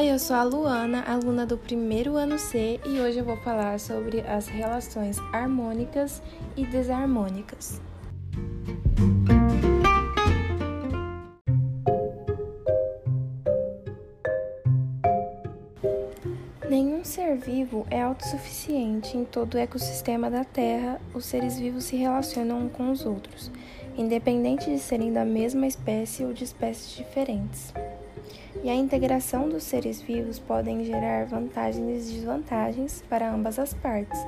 Oi, eu sou a Luana, aluna do primeiro ano C, e hoje eu vou falar sobre as relações harmônicas e desarmônicas. Nenhum ser vivo é autossuficiente em todo o ecossistema da Terra. Os seres vivos se relacionam com os outros, independente de serem da mesma espécie ou de espécies diferentes. E a integração dos seres vivos podem gerar vantagens e desvantagens para ambas as partes.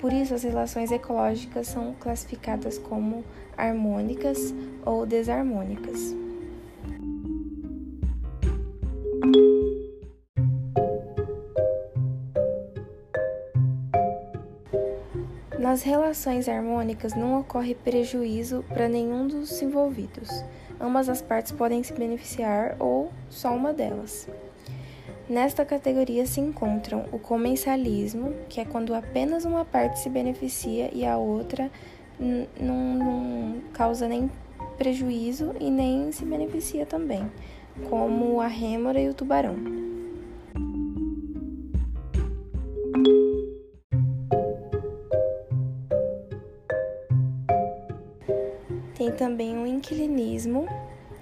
Por isso, as relações ecológicas são classificadas como harmônicas ou desarmônicas. Nas relações harmônicas não ocorre prejuízo para nenhum dos envolvidos. Ambas as partes podem se beneficiar ou só uma delas. Nesta categoria se encontram o comensalismo, que é quando apenas uma parte se beneficia e a outra não causa nem prejuízo e nem se beneficia também, como a rêmora e o tubarão. Também o inquilinismo,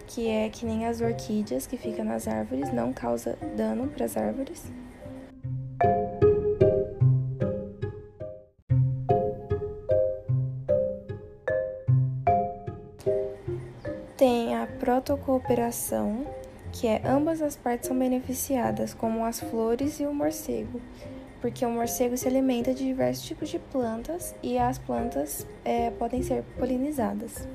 que é que nem as orquídeas que ficam nas árvores, não causa dano para as árvores. Tem a protocooperação, que é ambas as partes são beneficiadas, como as flores e o morcego, porque o morcego se alimenta de diversos tipos de plantas e as plantas é, podem ser polinizadas.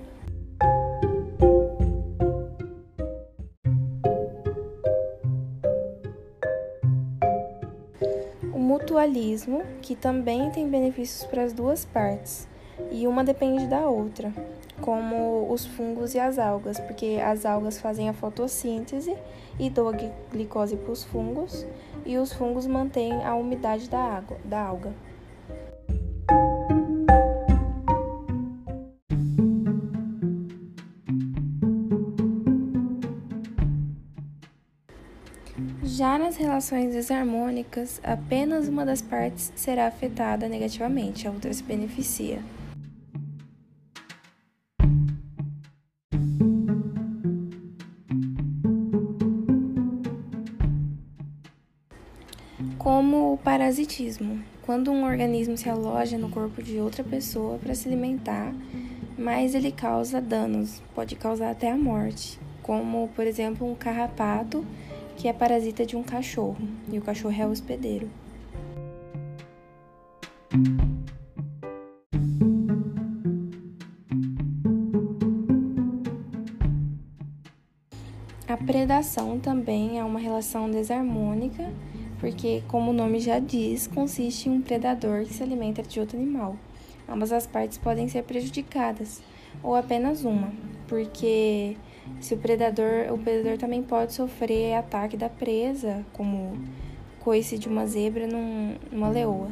Mutualismo, que também tem benefícios para as duas partes, e uma depende da outra, como os fungos e as algas, porque as algas fazem a fotossíntese e doam glicose para os fungos, e os fungos mantêm a umidade da água, da alga. Já nas relações desarmônicas, apenas uma das partes será afetada negativamente, a outra se beneficia. Como o parasitismo, quando um organismo se aloja no corpo de outra pessoa para se alimentar, mas ele causa danos, pode causar até a morte, como por exemplo um carrapato que é parasita de um cachorro, e o cachorro é o hospedeiro. A predação também é uma relação desarmônica, porque, como o nome já diz, consiste em um predador que se alimenta de outro animal. Ambas as partes podem ser prejudicadas, ou apenas uma, porque se o predador, o predador também pode sofrer ataque da presa, como coice de uma zebra num, numa leoa.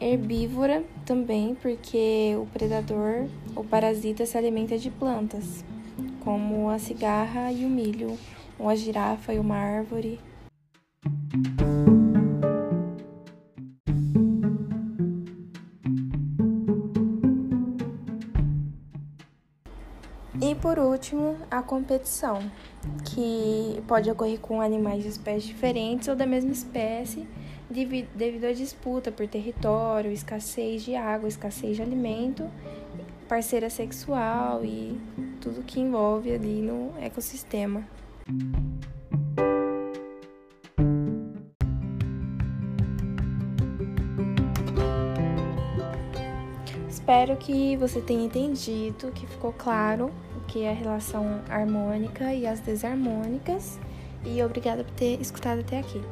Herbívora também, porque o predador, o parasita, se alimenta de plantas, como a cigarra e o milho, ou a girafa e uma árvore. E por último, a competição, que pode ocorrer com animais de espécies diferentes ou da mesma espécie, devido à disputa por território, escassez de água, escassez de alimento, parceira sexual e tudo que envolve ali no ecossistema. Espero que você tenha entendido, que ficou claro o que é a relação harmônica e as desarmônicas. E obrigada por ter escutado até aqui.